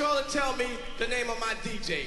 y'all to tell me the name of my DJ.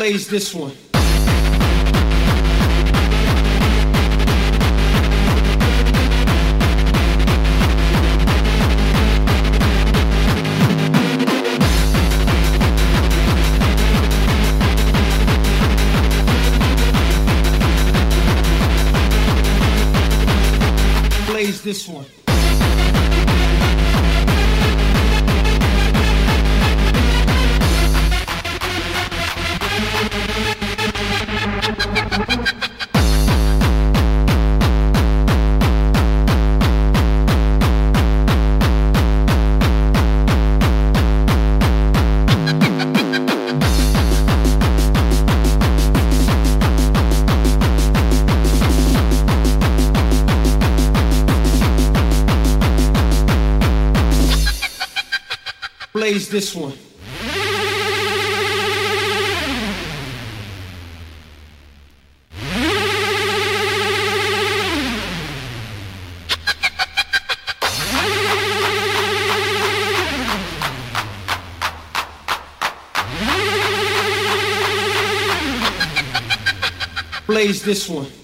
Plays this one. This one. Plays this one.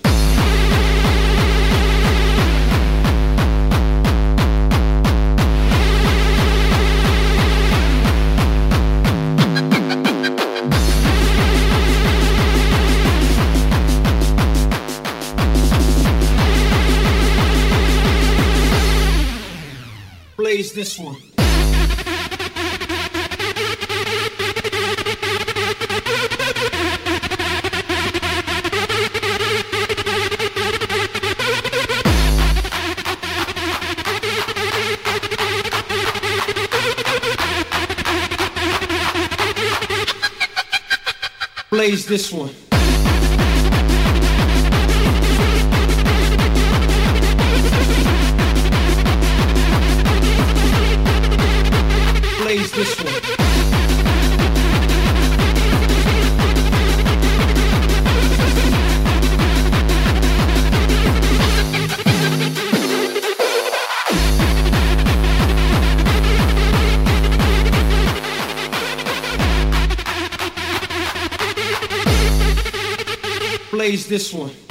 This one. Plays this one.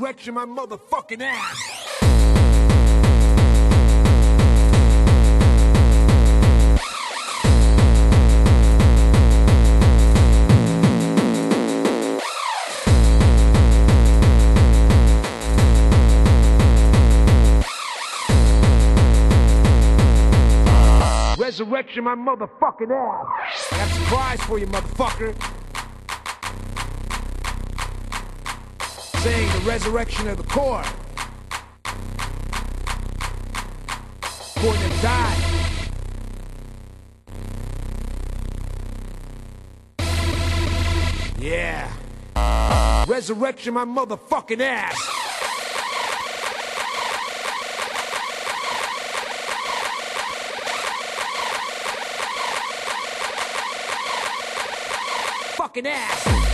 Resurrection my motherfucking ass. Resurrection my motherfucking ass. I a surprise for you, motherfucker. Saying the resurrection of the core. Core that died. Yeah. Resurrection my motherfucking ass. Fucking ass.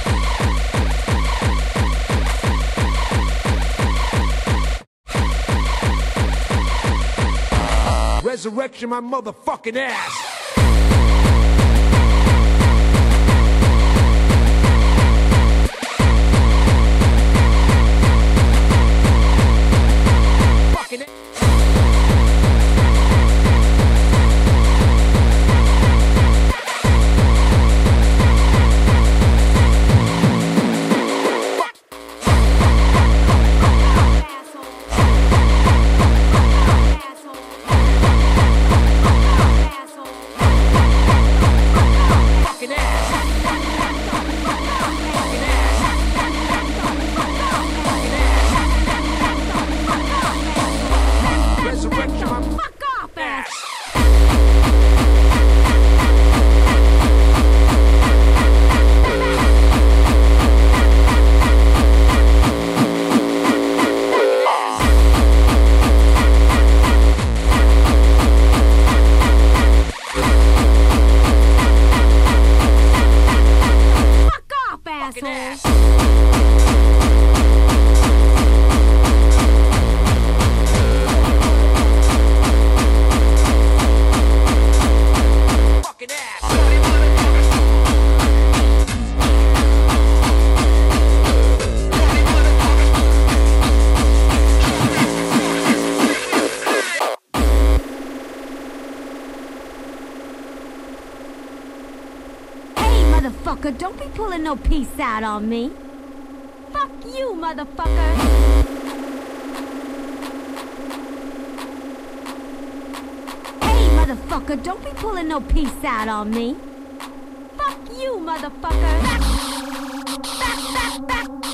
Resurrection my motherfucking ass. Don't be pulling no piece out on me. Fuck you, motherfucker. Hey, motherfucker, don't be pulling no piece out on me. Fuck you, motherfucker. Back, back, back. Back,